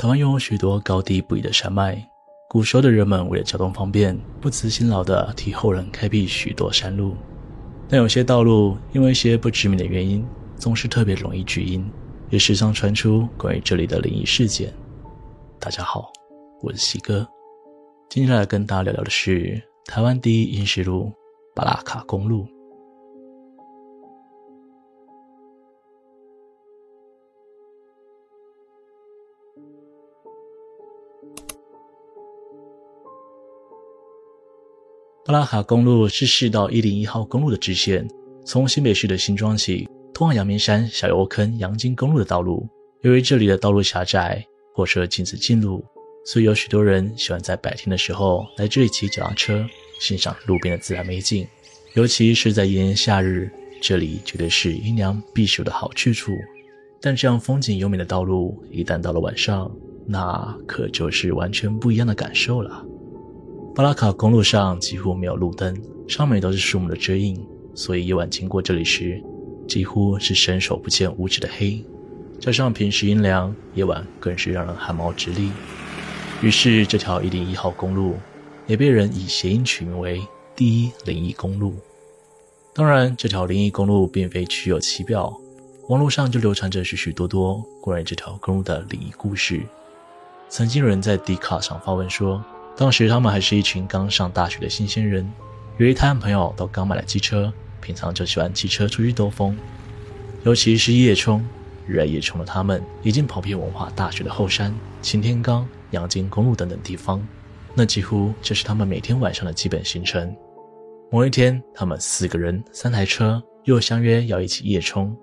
台湾拥有许多高低不一的山脉，古时候的人们为了交通方便，不辞辛劳地替后人开辟许多山路。但有些道路因为一些不知名的原因，总是特别容易举阴，也时常传出关于这里的灵异事件。大家好，我是西哥，今天来跟大家聊聊的是台湾第一阴石路——巴拉卡公路。巴拉卡公路是市道一零一号公路的支线，从新北市的新庄起，通往阳明山小油坑阳金公路的道路。由于这里的道路狭窄，货车禁止进入，所以有许多人喜欢在白天的时候来这里骑脚踏车，欣赏路边的自然美景。尤其是在炎炎夏日，这里绝对是阴凉避暑的好去处。但这样风景优美的道路，一旦到了晚上，那可就是完全不一样的感受了。巴拉卡公路上几乎没有路灯，上面都是树木的遮荫，所以夜晚经过这里时，几乎是伸手不见五指的黑。加上平时阴凉，夜晚更是让人汗毛直立。于是，这条一零一号公路也被人以谐音取名为“第一灵异公路”。当然，这条灵异公路并非虚有其表，网络上就流传着许许多多关于这条公路的灵异故事。曾经有人在 d 卡上发文说。当时他们还是一群刚上大学的新鲜人，由于他和朋友都刚买了机车，平常就喜欢骑车出去兜风。尤其是夜冲，热爱夜冲的他们已经跑遍文化大学的后山、擎天岗、阳金公路等等地方，那几乎就是他们每天晚上的基本行程。某一天，他们四个人三台车又相约要一起夜冲。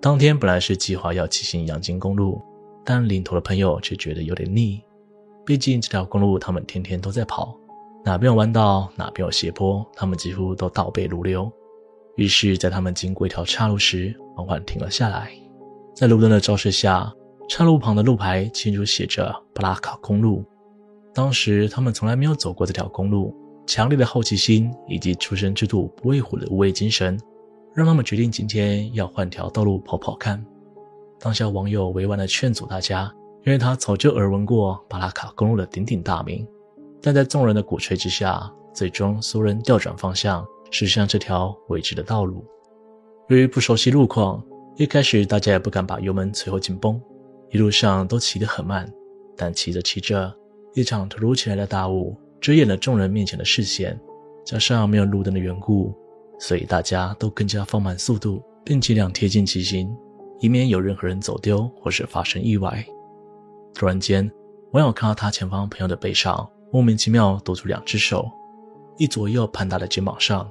当天本来是计划要骑行阳金公路，但领头的朋友却觉得有点腻。毕竟这条公路，他们天天都在跑，哪边有弯道，哪边有斜坡，他们几乎都倒背如流。于是，在他们经过一条岔路时，缓缓停了下来。在路灯的照射下，岔路旁的路牌清楚写着“布拉卡公路”。当时他们从来没有走过这条公路，强烈的好奇心以及初生之犊不畏虎的无畏精神，让他们决定今天要换条道路跑跑看。当下网友委婉地劝阻大家。因为他早就耳闻过巴拉卡公路的鼎鼎大名，但在众人的鼓吹之下，最终所有人调转方向，驶向这条未知的道路。由于不熟悉路况，一开始大家也不敢把油门催后紧绷，一路上都骑得很慢。但骑着骑着，一场突如其来的大雾遮掩了众人面前的视线，加上没有路灯的缘故，所以大家都更加放慢速度，并尽量贴近骑行，以免有任何人走丢或是发生意外。突然间，网友看到他前方朋友的背上莫名其妙多出两只手，一左右攀搭在肩膀上，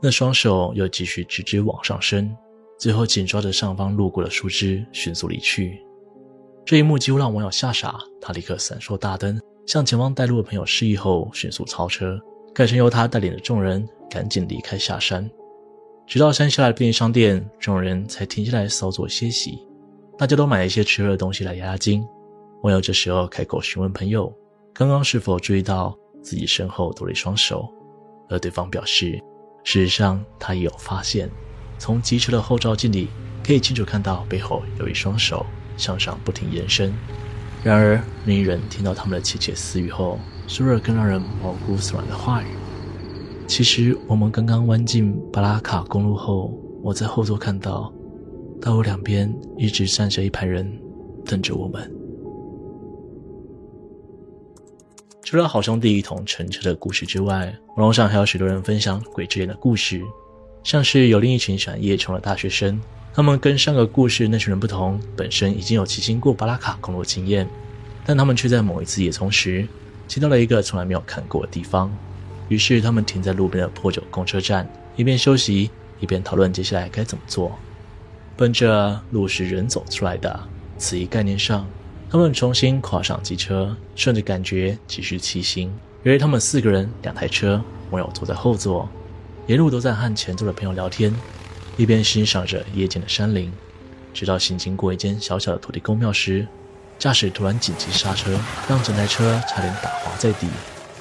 那双手又继续直直往上伸，最后紧抓着上方路过的树枝，迅速离去。这一幕几乎让网友吓傻，他立刻闪烁大灯，向前方带路的朋友示意后，迅速超车，改成由他带领的众人赶紧离开下山。直到山下来的便利商店，众人才停下来稍作歇息，大家都买了一些吃喝的东西来压压惊。网友这时候开口询问朋友，刚刚是否注意到自己身后多了一双手，而对方表示，事实上他也有发现，从机车的后照镜里可以清楚看到背后有一双手向上不停延伸。然而，另一人听到他们的窃窃私语后，说了更让人毛骨悚然的话语：“其实我们刚刚弯进巴拉卡公路后，我在后座看到，道路两边一直站着一排人，等着我们。”除了好兄弟一同乘车的故事之外，网络上还有许多人分享鬼之眼的故事，像是有另一群喜欢夜冲的大学生，他们跟上个故事那群人不同，本身已经有骑行过巴拉卡公路经验，但他们却在某一次夜冲时，骑到了一个从来没有看过的地方，于是他们停在路边的破旧公车站，一边休息，一边讨论接下来该怎么做。奔着路是人走出来的，此一概念上。他们重新跨上机车，顺着感觉继续骑行。由于他们四个人，两台车，网友坐在后座，沿路都在和前座的朋友聊天，一边欣赏着夜间的山林。直到行经过一间小小的土地公庙时，驾驶突然紧急刹车，让整台车差点打滑在地。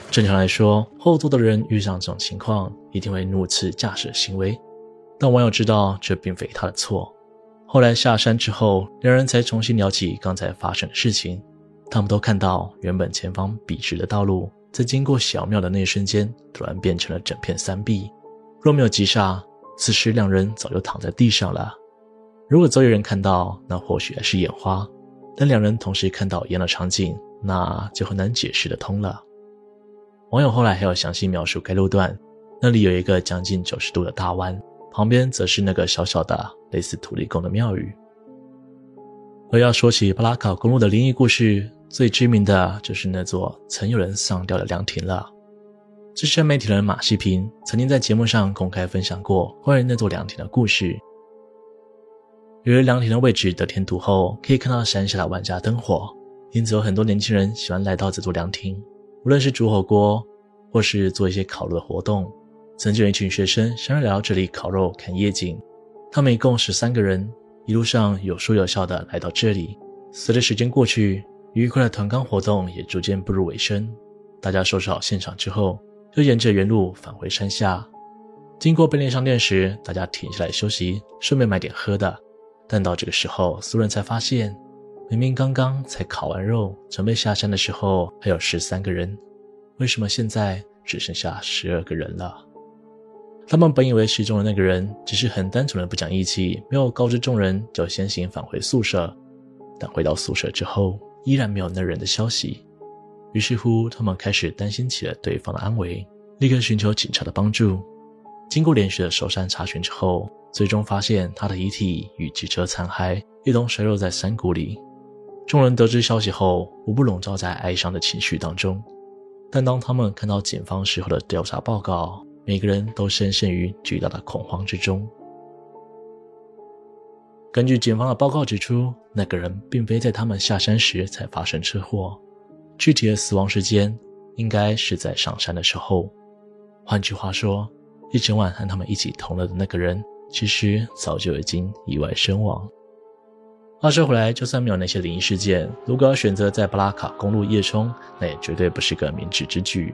正常来说，后座的人遇上这种情况，一定会怒斥驾驶行为。但网友知道这并非他的错。后来下山之后，两人才重新聊起刚才发生的事情。他们都看到原本前方笔直的道路，在经过小庙的那一瞬间，突然变成了整片山壁。若没有急刹，此时两人早就躺在地上了。如果周围人看到，那或许还是眼花；但两人同时看到一样的场景，那就很难解释得通了。网友后来还有详细描述该路段，那里有一个将近九十度的大弯，旁边则是那个小小的类似土地公的庙宇。而要说起布拉卡公路的灵异故事，最知名的就是那座曾有人上吊的凉亭了。资深媒体人马西平曾经在节目上公开分享过关于那座凉亭的故事。由于凉亭的位置得天独厚，可以看到山下的万家灯火，因此有很多年轻人喜欢来到这座凉亭，无论是煮火锅，或是做一些烤肉的活动。曾经有一群学生想要来到这里烤肉看夜景，他们一共十三个人，一路上有说有笑的来到这里。随着时间过去，愉快的团康活动也逐渐步入尾声。大家收拾好现场之后，就沿着原路返回山下。经过便利商店时，大家停下来休息，顺便买点喝的。但到这个时候，所有人才发现，明明刚刚才烤完肉，准备下山的时候还有十三个人，为什么现在只剩下十二个人了？他们本以为失踪的那个人只是很单纯的不讲义气，没有告知众人就先行返回宿舍，但回到宿舍之后，依然没有那人的消息。于是乎，他们开始担心起了对方的安危，立刻寻求警察的帮助。经过连续的搜山查询之后，最终发现他的遗体与机车残骸一同摔落在山谷里。众人得知消息后，无不笼罩在哀伤的情绪当中。但当他们看到警方事后的调查报告，每个人都深陷于巨大的恐慌之中。根据警方的报告指出，那个人并非在他们下山时才发生车祸，具体的死亡时间应该是在上山的时候。换句话说，一整晚和他们一起同乐的那个人，其实早就已经意外身亡。话说回来，就算没有那些灵异事件，如果要选择在布拉卡公路夜冲，那也绝对不是个明智之举。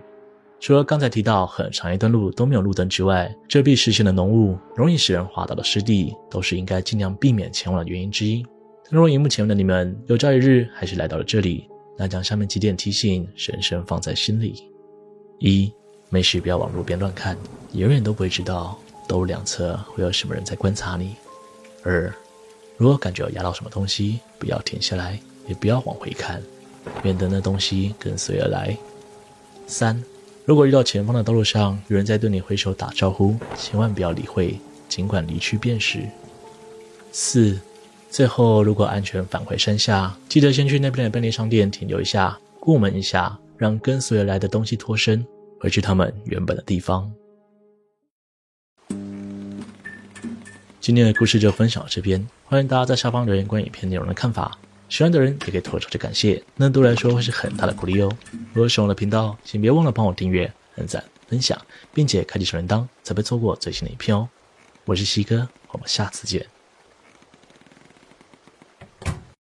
除了刚才提到很长一段路都没有路灯之外，遮蔽视线的浓雾、容易使人滑倒的湿地，都是应该尽量避免前往的原因之一。但若荧幕前面的你们有朝一日还是来到了这里，那将下面几点提醒深深放在心里：一。没事，不要往路边乱看，你永远都不会知道道路两侧会有什么人在观察你。二，如果感觉有压到什么东西，不要停下来，也不要往回看，免得那东西跟随而来。三，如果遇到前方的道路上有人在对你挥手打招呼，千万不要理会，尽管离去便是。四，最后如果安全返回山下，记得先去那边的便利商店停留一下，过门一下，让跟随而来的东西脱身。回去他们原本的地方。今天的故事就分享到这边，欢迎大家在下方留言关于影片内容的看法。喜欢的人也可以投出去感谢，那对我来说会是很大的鼓励哦。如果喜欢我的频道，请别忘了帮我订阅、点赞、分享，并且开启小铃铛，才不会错过最新的一篇哦。我是西哥，我们下次见。